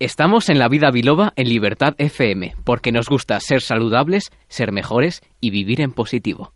Estamos en la vida biloba en Libertad FM, porque nos gusta ser saludables, ser mejores y vivir en positivo.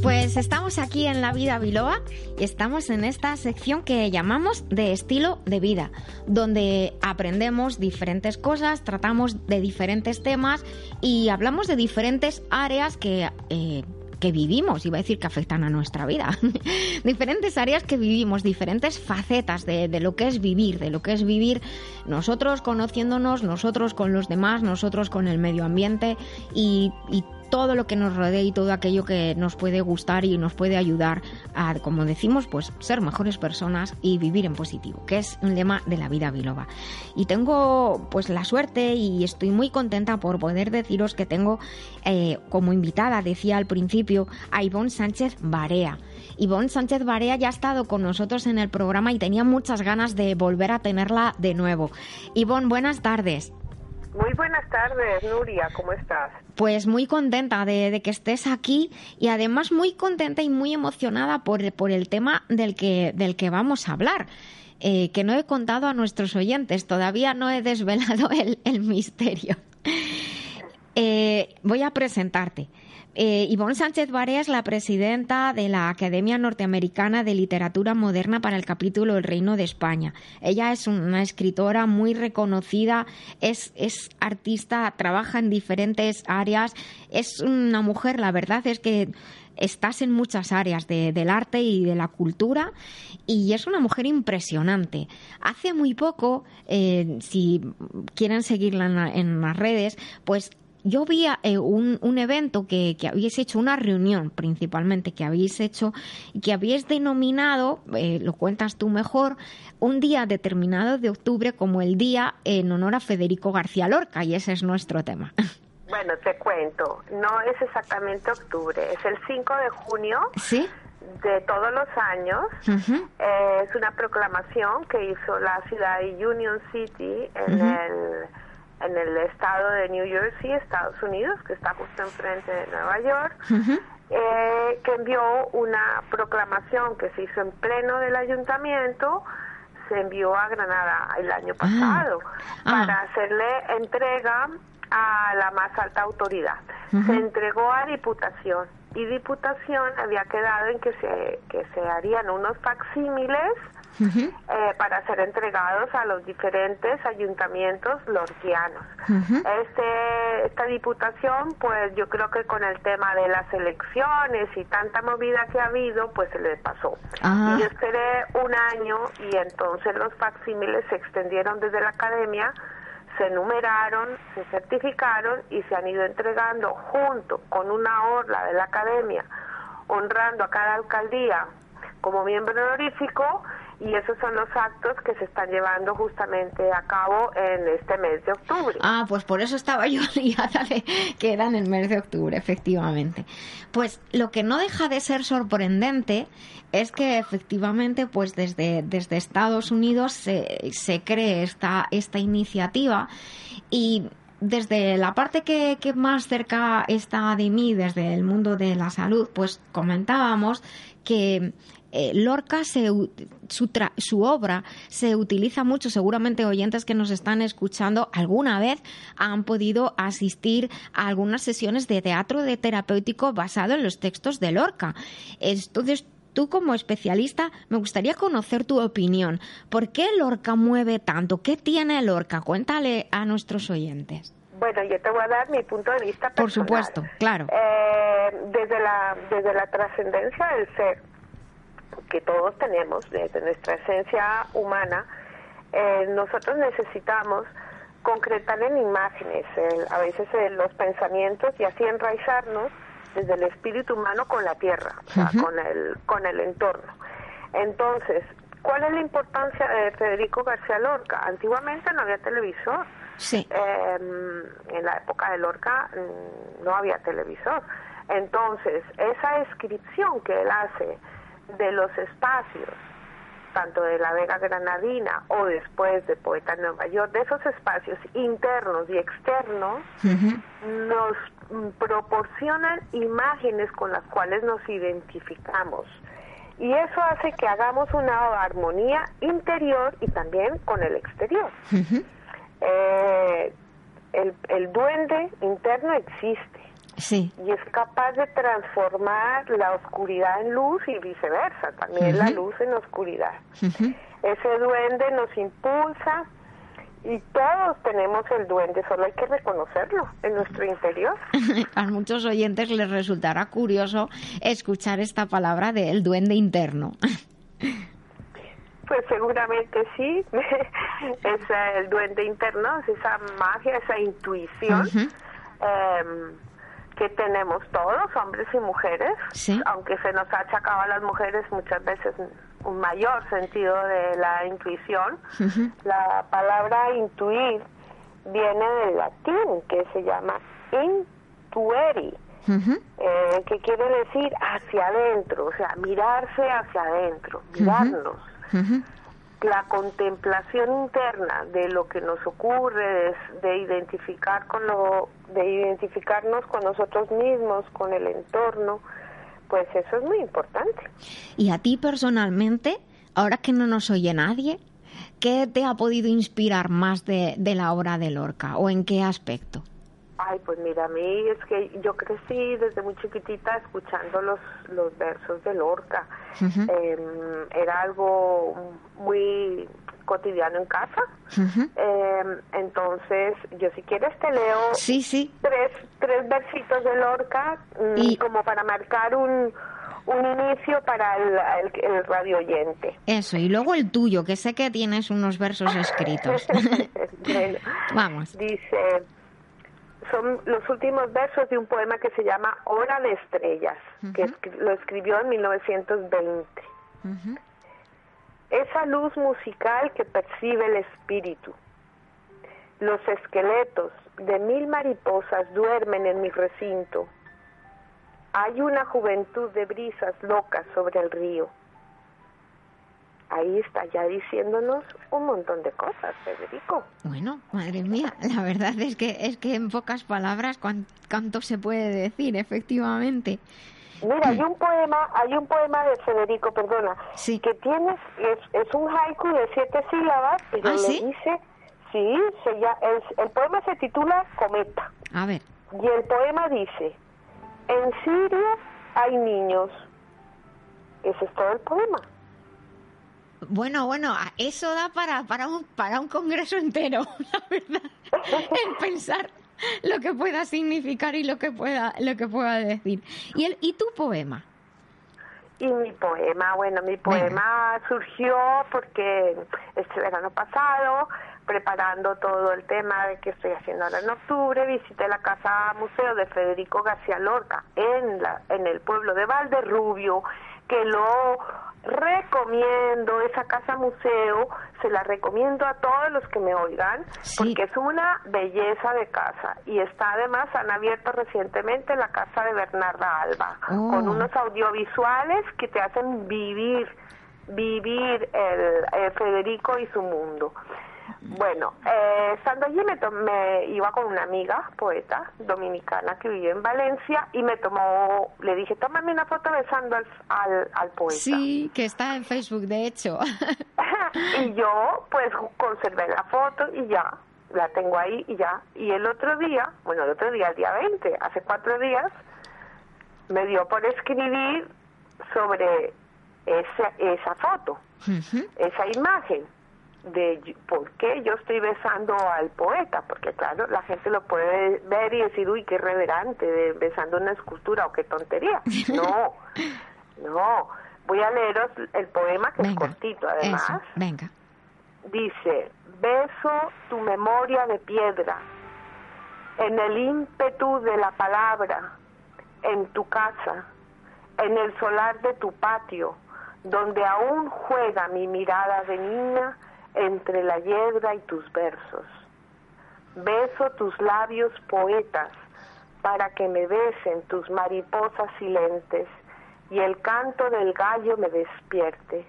Pues estamos aquí en La Vida Biloba y estamos en esta sección que llamamos de estilo de vida, donde aprendemos diferentes cosas, tratamos de diferentes temas y hablamos de diferentes áreas que eh, que vivimos, iba a decir que afectan a nuestra vida, diferentes áreas que vivimos, diferentes facetas de, lo que es vivir, de lo que es vivir nosotros conociéndonos, nosotros con los demás, nosotros con el medio ambiente y, y todo lo que nos rodea y todo aquello que nos puede gustar y nos puede ayudar a, como decimos, pues ser mejores personas y vivir en positivo, que es un lema de la vida biloba. Y tengo pues la suerte y estoy muy contenta por poder deciros que tengo eh, como invitada, decía al principio, a Ivonne Sánchez Barea. Ivonne Sánchez Barea ya ha estado con nosotros en el programa y tenía muchas ganas de volver a tenerla de nuevo. Ivonne, buenas tardes. Muy buenas tardes, Nuria, ¿cómo estás? Pues muy contenta de, que estés aquí y además muy contenta y muy emocionada por, por el tema del que, del que vamos a hablar. Eh, que no he contado a nuestros oyentes, todavía no he desvelado el, misterio. Eh, voy a presentarte. Eh, Ivonne Sánchez es la presidenta de la Academia Norteamericana de Literatura Moderna para el capítulo El Reino de España. Ella es una escritora muy reconocida, es, es artista, trabaja en diferentes áreas, es una mujer, la verdad es que estás en muchas áreas del arte y de la cultura y es una mujer impresionante. Hace muy poco, eh, si quieren seguirla en, en, las redes, pues yo vi eh, un, un, evento que, que, habéis hecho, una reunión principalmente que habéis hecho y que habéis denominado, eh, lo cuentas tú mejor, un día determinado de octubre como el día en honor a Federico García Lorca y ese es nuestro tema. Bueno, te cuento, no es exactamente octubre, es el 5 de junio. ¿Sí? de todos los años. Eh, es una proclamación que hizo la ciudad de Union City en el en el estado de New Jersey, Estados Unidos, que está justo enfrente de Nueva York, eh, que envió una proclamación que se hizo en pleno del ayuntamiento, se envió a Granada el año ah. pasado ah. para hacerle entrega a la más alta autoridad. Se entregó a Diputación y Diputación había quedado en que se, que se harían unos facsímiles eh, para ser entregados a los diferentes ayuntamientos lorquianos. este, esta diputación, pues yo creo que con el tema de las elecciones y tanta movida que ha habido, pues se le pasó. Ah. Y yo esperé un año y entonces los facsímiles se extendieron desde la academia se numeraron, se certificaron y se han ido entregando junto con una orla de la academia, honrando a cada alcaldía como miembro honorífico y esos son los actos que se están llevando justamente a cabo en este mes de octubre. Ah, pues por eso estaba yo liada de que era en el mes de octubre, efectivamente. Pues lo que no deja de ser sorprendente es que efectivamente, pues desde, desde Estados Unidos se, se cree esta, esta iniciativa y desde la parte que, que, más cerca está de mí, desde el mundo de la salud, pues comentábamos que eh, Lorca, se, su, su, obra se utiliza mucho, seguramente oyentes que nos están escuchando alguna vez han podido asistir a algunas sesiones de teatro de terapéutico basado en los textos de Lorca. Entonces, tú como especialista, me gustaría conocer tu opinión. ¿Por qué Lorca mueve tanto? ¿Qué tiene Lorca? Cuéntale a nuestros oyentes. Bueno, yo te voy a dar mi punto de vista personal. Por supuesto, claro. Eh, desde la desde la trascendencia del ser, que todos tenemos, desde nuestra esencia humana, eh, nosotros necesitamos concretar en imágenes, a veces los pensamientos y así enraizarnos desde el espíritu humano con la tierra, con, el, con el entorno. Entonces, ¿cuál es la importancia de Federico García Lorca? Antiguamente no había televisor. Sí. Em, en la época de Lorca mm, no había televisor. Entonces, esa descripción que él hace de los espacios, tanto de la Vega Granadina o después de Poeta Nueva York, de esos espacios internos y externos, nos proporcionan imágenes con las cuales nos identificamos. Y eso hace que hagamos una armonía interior y también con el exterior. Eh, el, el duende interno existe. Sí. Y es capaz de transformar la oscuridad en luz y viceversa, también la luz en oscuridad. Ese duende nos impulsa y todos tenemos el duende, solo hay que reconocerlo en nuestro interior. A muchos oyentes les resultará curioso escuchar esta palabra del duende interno. Pues seguramente sí, es el duende interno, es esa magia, esa intuición em, que tenemos todos, hombres y mujeres, aunque se nos ha achacado a las mujeres muchas veces un mayor sentido de la intuición. La palabra intuir viene del latín, que se llama intueri, eh, que quiere decir hacia adentro, o sea, mirarse hacia adentro, mirarnos. La contemplación interna de lo que nos ocurre, de, identificar con lo, de identificarnos con nosotros mismos, con el entorno, pues eso es muy importante. Y a ti personalmente, ahora que no nos oye nadie, ¿qué te ha podido inspirar más de, de la obra de Lorca o en qué aspecto? Ay, pues mira, a mí es que yo crecí desde muy chiquitita escuchando los, los versos de Lorca. Em, era algo muy cotidiano en casa. Em, entonces, yo si quieres te leo sí, sí. Tres, tres versitos de Lorca mm, y... como para marcar un, un inicio para el, el, radio oyente. Eso, y luego el tuyo, que sé que tienes unos versos escritos. Vamos. Dice son los últimos versos de un poema que se llama Hora de Estrellas, que lo escribió en 1920. Esa luz musical que percibe el espíritu. Los esqueletos de mil mariposas duermen en mi recinto. Hay una juventud de brisas locas sobre el río ahí está ya diciéndonos un montón de cosas, Federico. Bueno, madre mía, la verdad es que es que en pocas palabras cuánto se puede decir, efectivamente. Mira, hay un poema, hay un poema de Federico, perdona, sí. que tiene es, es un haiku de siete sílabas, y ¿Ah, le dice, sí, se ya, el, el poema se titula Cometa. A ver. Y el poema dice, en Siria hay niños. Ese es todo el poema. Bueno, bueno, eso da para, para, un, para un congreso entero, la verdad, el pensar lo que pueda significar y lo que pueda, lo que pueda decir. ¿Y, el, y tu poema? Y mi poema, bueno, mi poema surgió porque este verano pasado, preparando todo el tema de que estoy haciendo ahora en octubre, visité la casa museo de Federico García Lorca en, la, en el pueblo de Valderrubio, que lo recomiendo esa casa museo, se la recomiendo a todos los que me oigan, porque es una belleza de casa y está además, han abierto recientemente la casa de Bernarda Alba, con Oh. unos audiovisuales que te hacen vivir, vivir el, el Federico y su mundo. Bueno, eh, estando allí me, me iba con una amiga, poeta dominicana que vive en Valencia y me tomó, le dije, tómame una foto besando al, al, al poeta. Sí, que está en Facebook, de hecho. y yo pues conservé la foto y ya, la tengo ahí y ya. Y el otro día, bueno, el otro día, el día 20, hace cuatro días, me dio por escribir sobre esa, esa foto, esa imagen de por qué yo estoy besando al poeta, porque claro, la gente lo puede ver y decir, uy, qué reverante, de- besando una escultura o qué tontería. No, no. Voy a leeros el poema que es cortito, además. eso, venga. Dice, beso tu memoria de piedra, en el ímpetu de la palabra, en tu casa, en el solar de tu patio, donde aún juega mi mirada de niña entre la hiedra y tus versos. Beso tus labios poetas para que me besen tus mariposas silentes y el canto del gallo me despierte.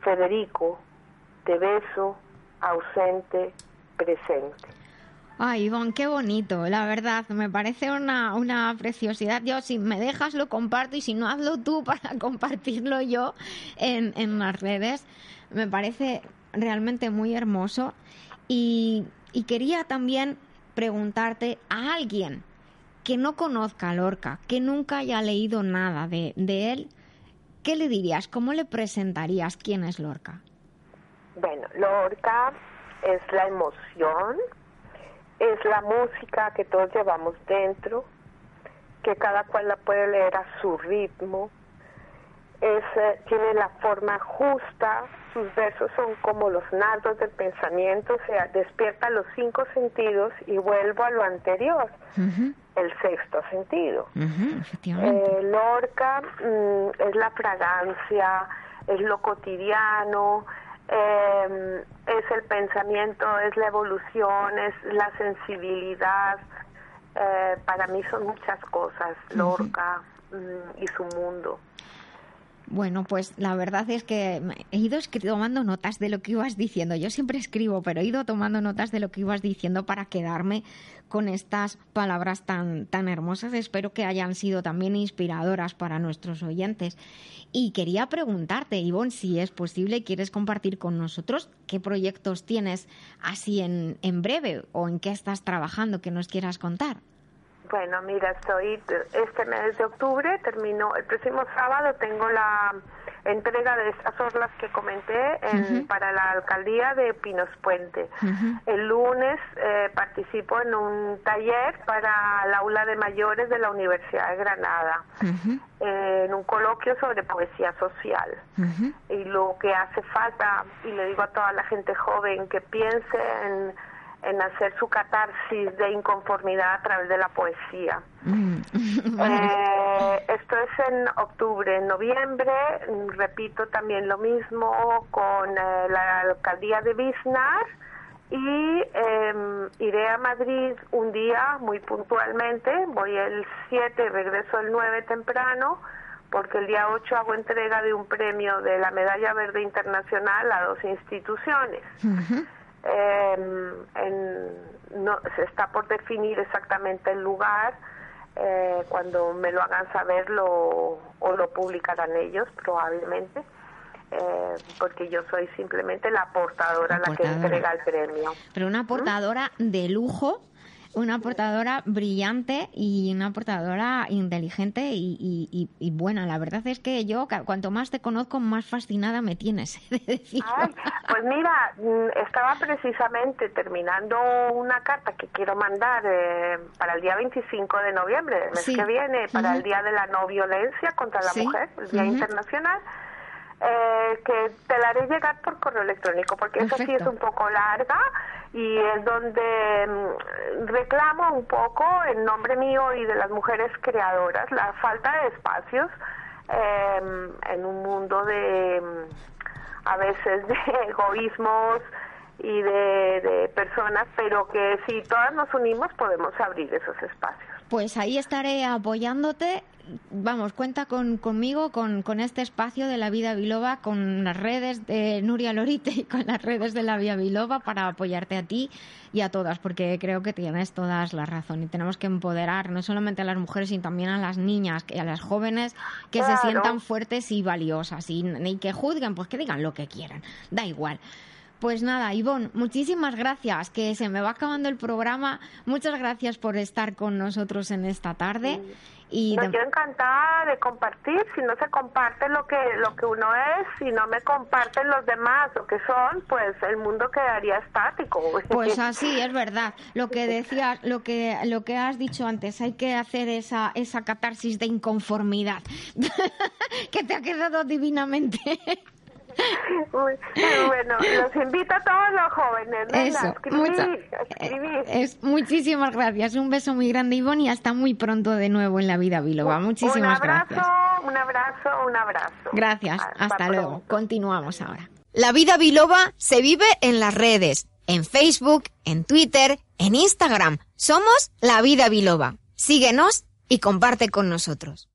Federico, te beso, ausente, presente. Ay, Ivonne, qué bonito, la verdad, me parece una, una preciosidad. Yo, si me dejas, lo comparto y si no, hazlo tú para compartirlo yo en, en las redes. Me parece realmente muy hermoso. Y, quería también preguntarte a alguien que no conozca a Lorca, que nunca haya leído nada de, de él, ¿qué le dirías? ¿Cómo le presentarías quién es Lorca? Bueno, Lorca es la emoción, es la música que todos llevamos dentro, que cada cual la puede leer a su ritmo, es, eh, tiene la forma justa, sus versos son como los nardos del pensamiento, o sea, despierta los cinco sentidos y vuelvo a lo anterior, el sexto sentido. Uh Lorca mm, es la fragancia, es lo cotidiano, eh, es el pensamiento, es la evolución, es la sensibilidad. Eh, para mí son muchas cosas, Lorca mm, y su mundo. Bueno, pues la verdad es que he ido tomando notas de lo que ibas diciendo. Yo siempre escribo, pero he ido tomando notas de lo que ibas diciendo para quedarme con estas palabras tan, tan hermosas. Espero que hayan sido también inspiradoras para nuestros oyentes. Y quería preguntarte, Ivonne, si es posible, quieres compartir con nosotros qué proyectos tienes así en, en breve o en qué estás trabajando que nos quieras contar. Bueno, mira, estoy este mes de octubre, termino el próximo sábado, tengo la entrega de estas orlas que comenté para la alcaldía de Pinos Puente. El lunes eh, participo en un taller para el aula de mayores de la Universidad de Granada, eh, en un coloquio sobre poesía social. Y lo que hace falta, y le digo a toda la gente joven que piense en en hacer su catarsis de inconformidad a través de la poesía. Mm. Eh, esto es en octubre. En noviembre, repito también lo mismo con eh, la alcaldía de Biznar y em, iré a Madrid un día muy puntualmente. Voy el 7 y regreso el 9 temprano porque el día 8 hago entrega de un premio de la Medalla Verde Internacional a dos instituciones. Eh, no, se está por definir exactamente el lugar. Eh, cuando me lo hagan saber lo, o lo publicarán ellos probablemente. Eh, porque yo soy simplemente la portadora, la, que entrega el premio. Pero una portadora de lujo una portadora brillante y una portadora inteligente y, buena. La verdad es que yo, cuanto más te conozco, más fascinada me tienes. pues mira, mm, estaba precisamente terminando una carta que quiero mandar eh, para el día 25 de noviembre, el mes que viene, para el Día de la No Violencia contra la Mujer, el Día Internacional. Eh, que te la haré llegar por correo electrónico, porque eso sí es un poco larga y es donde mm, reclamo un poco en nombre mío y de las mujeres creadoras la falta de espacios em, en un mundo de mm, a veces de egoísmos y de, de personas, pero que si todas nos unimos podemos abrir esos espacios. Pues ahí estaré apoyándote. Vamos, cuenta con, conmigo, con, con, este espacio de la vida biloba, con las redes de Nuria Lorite y con las redes de la vida biloba para apoyarte a ti y a todas, porque creo que tienes todas la razón y tenemos que empoderar no solamente a las mujeres, sino también a las niñas y a las jóvenes que se sientan fuertes y valiosas y, y que juzguen, pues que digan lo que quieran, da igual. Pues nada, Ivonne, muchísimas gracias, que se me va acabando el programa. Muchas gracias por estar con nosotros en esta tarde. Y yo encantada de compartir. Si no se comparte lo que lo que uno es, si no me comparten los demás lo que son, pues el mundo quedaría estático. Pues así es verdad. Lo que decías, lo que lo que has dicho antes, hay que hacer esa esa catarsis de inconformidad que te ha quedado divinamente. Bueno, los invito a todos los jóvenes. Eso, eh, Es, muchísimas gracias. Un beso muy grande, Ivonne, y hasta muy pronto de nuevo en la vida biloba. Muchísimas gracias. Un abrazo, un abrazo. Gracias. Hasta, luego. Continuamos ahora. La vida biloba se vive en las redes, en Facebook, en Twitter, en Instagram. Somos La Vida Biloba. Síguenos y comparte con nosotros.